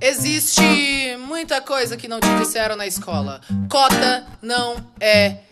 Existe muita coisa que não te disseram na escola. Cota não é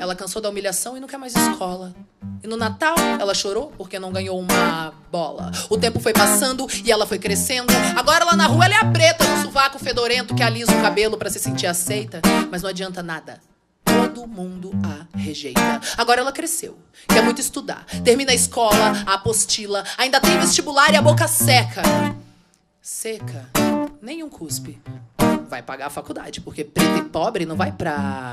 Ela cansou da humilhação e não quer mais escola. E no Natal, ela chorou porque não ganhou uma bola. O tempo foi passando e ela foi crescendo. Agora lá na rua ela é a preta, no sovaco fedorento que alisa o cabelo para se sentir aceita. Mas não adianta nada. Todo mundo a rejeita. Agora ela cresceu, quer muito estudar. Termina a escola, a apostila, ainda tem vestibular e a boca seca. Seca, nenhum cuspe. Vai pagar a faculdade, porque preto e pobre não vai pra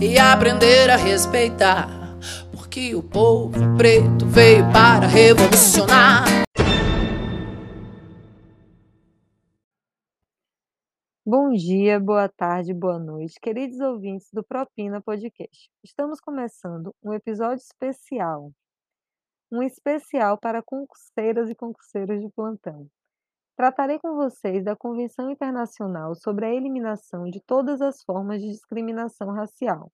e aprender a respeitar. Porque o povo preto veio para revolucionar. Bom dia, boa tarde, boa noite, queridos ouvintes do Propina Podcast. Estamos começando um episódio especial. Um especial para concurseiras e concurseiros de plantão. Tratarei com vocês da Convenção Internacional sobre a Eliminação de Todas as Formas de Discriminação Racial,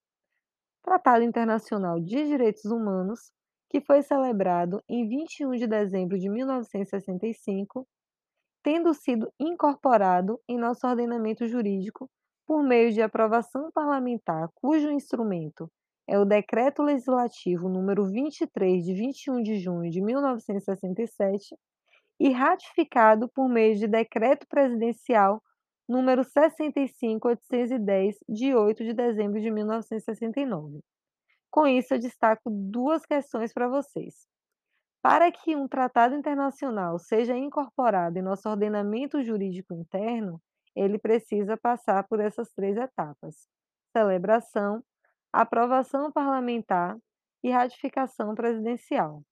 Tratado Internacional de Direitos Humanos, que foi celebrado em 21 de dezembro de 1965, tendo sido incorporado em nosso ordenamento jurídico por meio de aprovação parlamentar, cujo instrumento é o Decreto Legislativo número 23 de 21 de junho de 1967 e ratificado por meio de Decreto Presidencial número 65810, de 8 de dezembro de 1969. Com isso, eu destaco duas questões para vocês. Para que um tratado internacional seja incorporado em nosso ordenamento jurídico interno, ele precisa passar por essas três etapas: celebração, aprovação parlamentar e ratificação presidencial.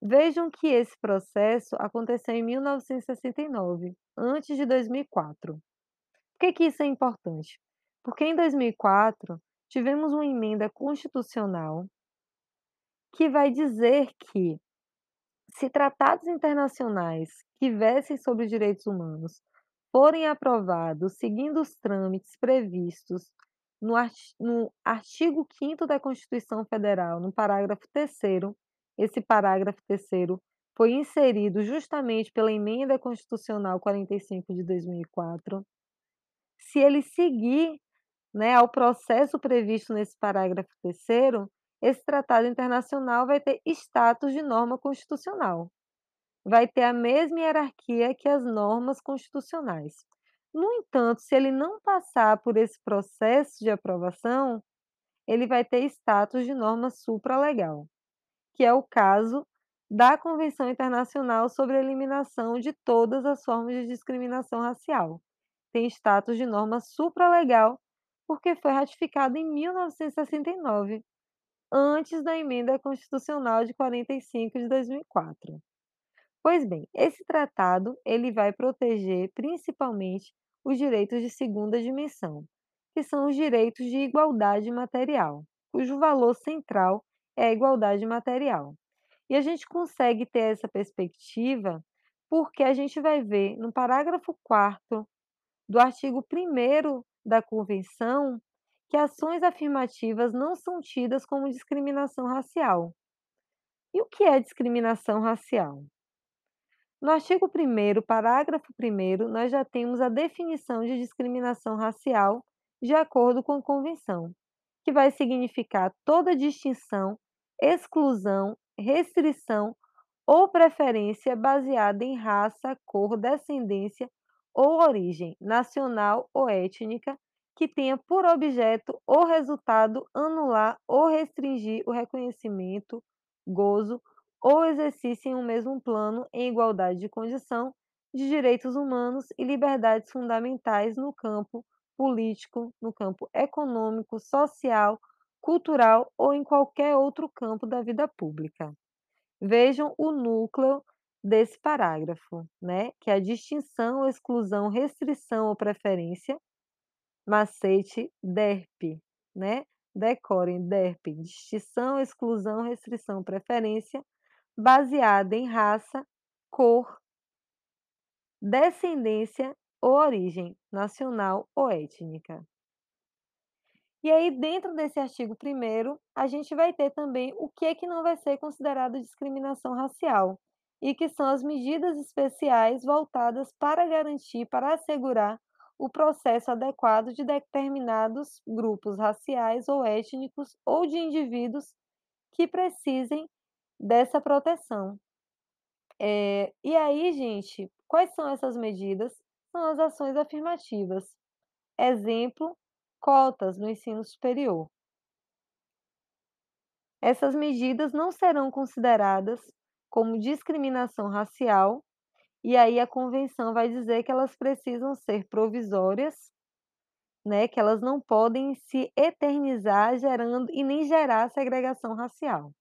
Vejam que esse processo aconteceu em 1969, antes de 2004. Por que, que isso é importante? Porque em 2004 tivemos uma emenda constitucional que vai dizer que se tratados internacionais que versem sobre direitos humanos forem aprovados seguindo os trâmites previstos no, artigo 5 da Constituição Federal, no parágrafo 3 esse parágrafo terceiro foi inserido justamente pela Emenda Constitucional 45 de 2004. Se ele seguir né, ao processo previsto nesse parágrafo terceiro, esse tratado internacional vai ter status de norma constitucional. Vai ter a mesma hierarquia que as normas constitucionais. No entanto, se ele não passar por esse processo de aprovação, ele vai ter status de norma supralegal, que é o caso da Convenção Internacional sobre a Eliminação de Todas as Formas de Discriminação Racial. Tem status de norma supralegal porque foi ratificado em 1969, antes da emenda constitucional de 45 de 2004. Pois bem, esse tratado ele vai proteger principalmente os direitos de segunda dimensão, que são os direitos de igualdade material, cujo valor central é a igualdade material. E a gente consegue ter essa perspectiva porque a gente vai ver no parágrafo 4 do artigo 1 da Convenção que ações afirmativas não são tidas como discriminação racial. E o que é discriminação racial? No artigo 1, parágrafo 1, nós já temos a definição de discriminação racial de acordo com a Convenção, que vai significar toda distinção, exclusão, restrição ou preferência baseada em raça, cor, descendência ou origem nacional ou étnica que tenha por objeto ou resultado anular ou restringir o reconhecimento, gozo ou exercício em um mesmo plano em igualdade de condição de direitos humanos e liberdades fundamentais no campo político, no campo econômico, social, cultural ou em qualquer outro campo da vida pública. Vejam o núcleo desse parágrafo, né? Que é a distinção, exclusão, restrição ou preferência, macete DERP, né? Decorem DERP, distinção, exclusão, restrição, preferência, baseada em raça, cor, descendência ou origem nacional ou étnica. E aí, dentro desse artigo 1 a gente vai ter também o que é que não vai ser considerado discriminação racial, e que são as medidas especiais voltadas para garantir, para assegurar o processo adequado de determinados grupos raciais ou étnicos ou de indivíduos que precisem dessa proteção. É, e aí, gente, quais são essas medidas? São as ações afirmativas. Exemplo, cotas no ensino superior. Essas medidas não serão consideradas como discriminação racial, e aí a convenção vai dizer que elas precisam ser provisórias, né, que elas não podem se eternizar gerando e nem gerar segregação racial.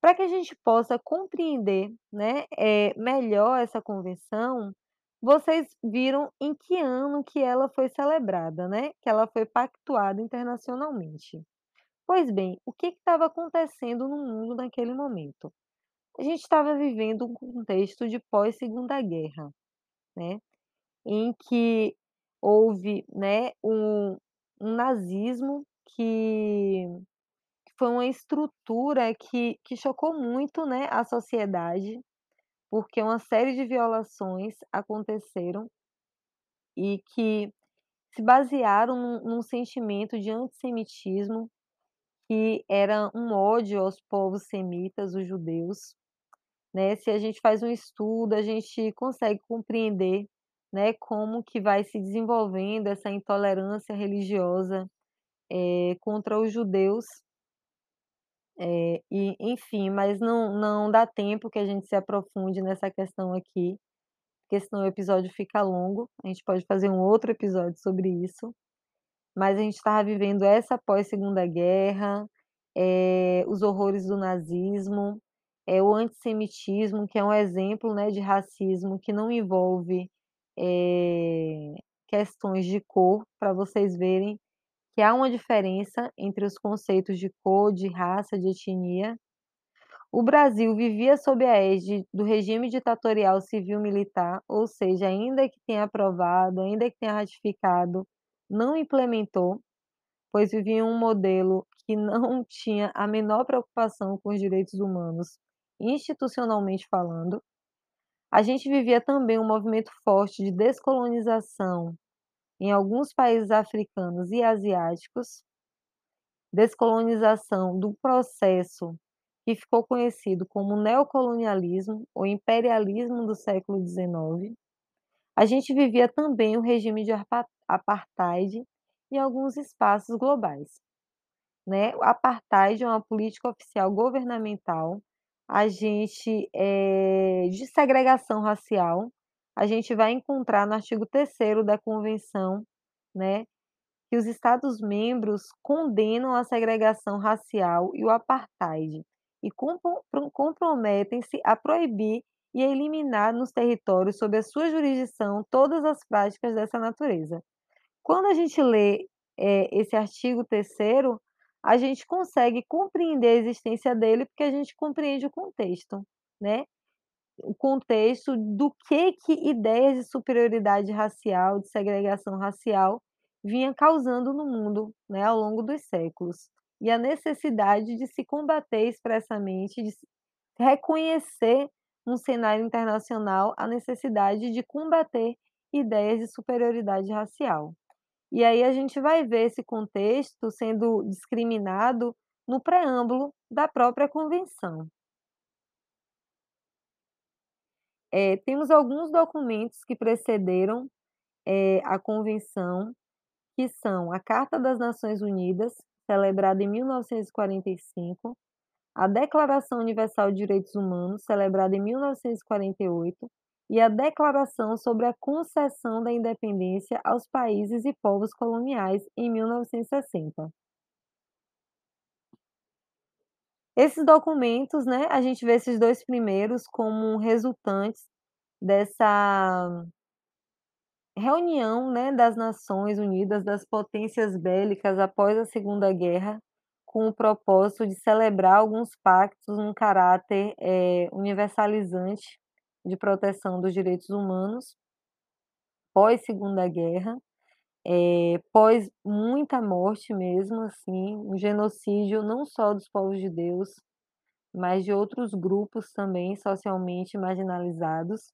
Para que a gente possa compreender, né, é, melhor essa convenção, vocês viram em que ano que ela foi celebrada, né? Que ela foi pactuada internacionalmente. Pois bem, o que estava acontecendo no mundo naquele momento? A gente estava vivendo um contexto de pós-segunda guerra, né? Em que houve, né, um, um nazismo que, foi uma estrutura que, que chocou muito, né, a sociedade, porque uma série de violações aconteceram e que se basearam num, num sentimento de antissemitismo que era um ódio aos povos semitas, os judeus, né? Se a gente faz um estudo, a gente consegue compreender, né, como que vai se desenvolvendo essa intolerância religiosa é, contra os judeus. É, e, enfim, mas não, não dá tempo que a gente se aprofunde nessa questão aqui, porque senão o episódio fica longo. A gente pode fazer um outro episódio sobre isso. Mas a gente estava vivendo essa pós-segunda guerra, é, os horrores do nazismo, é, o antissemitismo, que é um exemplo né, de racismo que não envolve é, questões de cor, para vocês verem que há uma diferença entre os conceitos de cor, de raça, de etnia. O Brasil vivia sob a égide do regime ditatorial civil-militar, ou seja, ainda que tenha aprovado, ainda que tenha ratificado, não implementou, pois vivia um modelo que não tinha a menor preocupação com os direitos humanos institucionalmente falando. A gente vivia também um movimento forte de descolonização em alguns países africanos e asiáticos. descolonização do processo que ficou conhecido como neocolonialismo ou imperialismo do século XIX, a gente vivia também o regime de apartheid em alguns espaços globais. Né? O apartheid é uma política oficial governamental, a gente é, de segregação racial, a gente vai encontrar no artigo 3 da Convenção, né, que os Estados-membros condenam a segregação racial e o apartheid e comprometem-se a proibir e a eliminar nos territórios sob a sua jurisdição todas as práticas dessa natureza. Quando a gente lê é, esse artigo 3 a gente consegue compreender a existência dele porque a gente compreende o contexto, né? O contexto do que que ideias de superioridade racial, de segregação racial vinha causando no mundo, né, ao longo dos séculos. E a necessidade de se combater expressamente, de reconhecer no cenário internacional a necessidade de combater ideias de superioridade racial. E aí a gente vai ver esse contexto sendo discriminado no preâmbulo da própria convenção. É, temos alguns documentos que precederam é, a convenção, que são a Carta das Nações Unidas, celebrada em 1945, a Declaração Universal de Direitos Humanos, celebrada em 1948, e a Declaração sobre a Concessão da Independência aos Países e Povos Coloniais, em 1960. Esses documentos, né, a gente vê esses dois primeiros como resultantes dessa reunião, né, das Nações Unidas, das potências bélicas após a Segunda Guerra, com o propósito de celebrar alguns pactos num caráter é, universalizante de proteção dos direitos humanos pós Segunda Guerra, é, pós muita morte mesmo, assim, um genocídio não só dos povos de Deus, mas de outros grupos também socialmente marginalizados.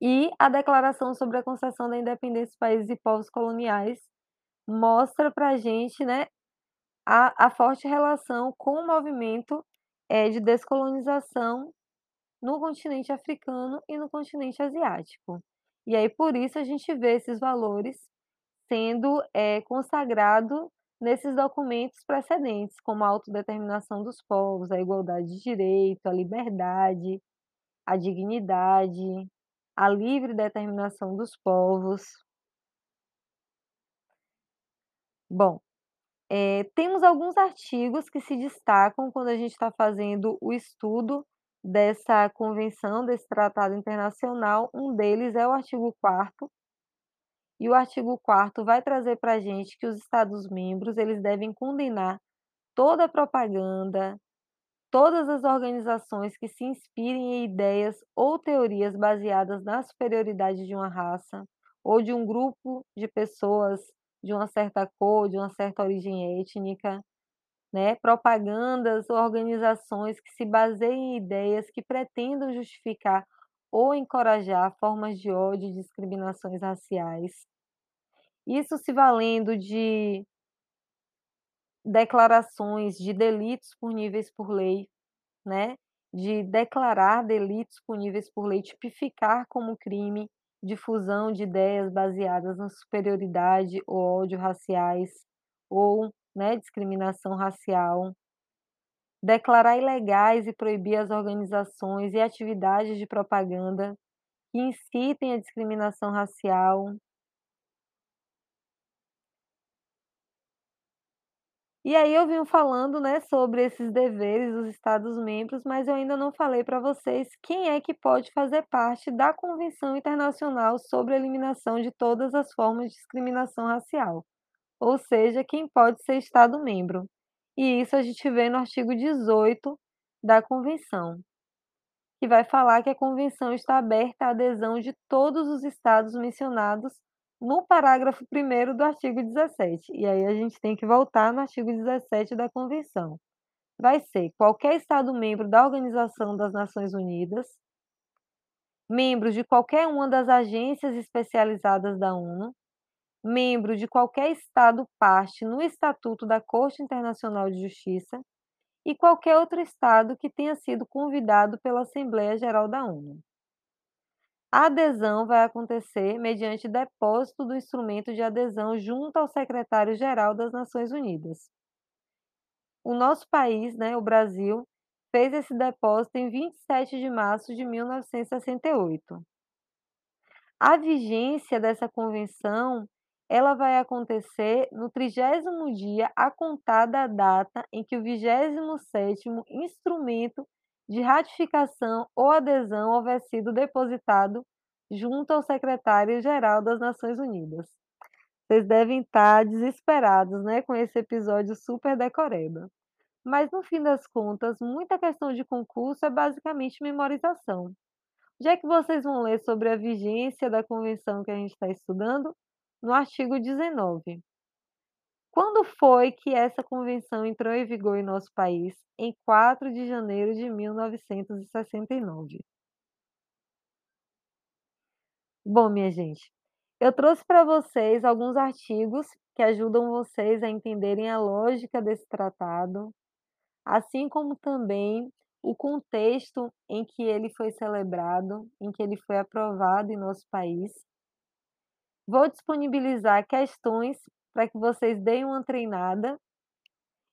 E a Declaração sobre a Concessão da Independência dos Países e Povos Coloniais mostra para a gente né, a, a forte relação com o movimento é, de descolonização no continente africano e no continente asiático. E aí, por isso, a gente vê esses valores sendo é, consagrado nesses documentos precedentes, como a autodeterminação dos povos, a igualdade de direito, a liberdade, a dignidade, a livre determinação dos povos. Bom, é, temos alguns artigos que se destacam quando a gente está fazendo o estudo dessa convenção, desse tratado internacional. Um deles é o artigo 4 e o artigo 4 vai trazer para a gente que os Estados-membros eles devem condenar toda a propaganda, todas as organizações que se inspirem em ideias ou teorias baseadas na superioridade de uma raça ou de um grupo de pessoas de uma certa cor, de uma certa origem étnica, né, propagandas ou organizações que se baseiem em ideias que pretendam justificar ou encorajar formas de ódio e discriminações raciais. Isso se valendo de declarações de delitos puníveis por lei, né, de declarar delitos puníveis por lei, tipificar como crime difusão de ideias baseadas na superioridade ou ódio raciais ou né, discriminação racial, declarar ilegais e proibir as organizações e atividades de propaganda que incitem a discriminação racial. E aí eu vim falando, né, sobre esses deveres dos Estados-membros, mas eu ainda não falei para vocês quem é que pode fazer parte da Convenção Internacional sobre a Eliminação de Todas as Formas de Discriminação Racial ou seja, quem pode ser Estado-membro. E isso a gente vê no artigo 18 da Convenção, que vai falar que a Convenção está aberta à adesão de todos os Estados mencionados no parágrafo 1 do artigo 17. E aí a gente tem que voltar no artigo 17 da Convenção. Vai ser qualquer Estado-membro da Organização das Nações Unidas, membros de qualquer uma das agências especializadas da ONU, membro de qualquer Estado parte no Estatuto da Corte Internacional de Justiça e qualquer outro Estado que tenha sido convidado pela Assembleia Geral da ONU. A adesão vai acontecer mediante depósito do instrumento de adesão junto ao secretário-geral das Nações Unidas. O nosso país, né, o Brasil, fez esse depósito em 27 de março de 1968. A vigência dessa convenção ela vai acontecer no trigésimo dia a contar da data em que o 27º instrumento de ratificação ou adesão houver sido depositado junto ao secretário-geral das Nações Unidas. Vocês devem estar desesperados, né, com esse episódio super decoreba. Mas no fim das contas, muita questão de concurso é basicamente memorização. Já que vocês vão ler sobre a vigência da convenção que a gente está estudando, no artigo 19. Quando foi que essa convenção entrou em vigor em nosso país? Em 4 de janeiro de 1969. Bom, minha gente, eu trouxe para vocês alguns artigos que ajudam vocês a entenderem a lógica desse tratado, assim como também o contexto em que ele foi celebrado, em que ele foi aprovado em nosso país. Vou disponibilizar questões para que vocês deem uma treinada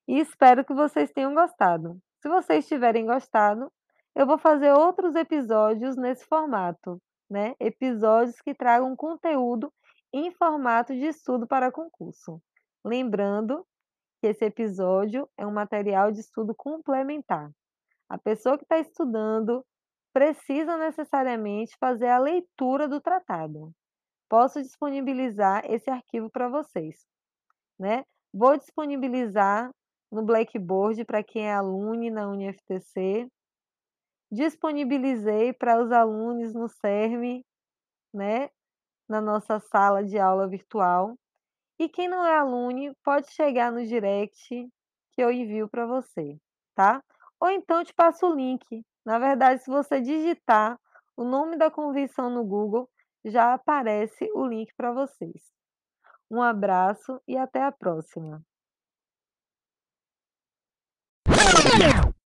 e espero que vocês tenham gostado. Se vocês tiverem gostado, eu vou fazer outros episódios nesse formato, né? Episódios que tragam conteúdo em formato de estudo para concurso. Lembrando que esse episódio é um material de estudo complementar. A pessoa que está estudando precisa necessariamente fazer a leitura do tratado posso disponibilizar esse arquivo para vocês, né? Vou disponibilizar no Blackboard para quem é aluno na UniFTC. Disponibilizei para os alunos no CERM, né? Na nossa sala de aula virtual. E quem não é aluno, pode chegar no direct que eu envio para você, tá? Ou então te passo o link. Na verdade, se você digitar o nome da convenção no Google, já aparece o link para vocês. Um abraço e até a próxima!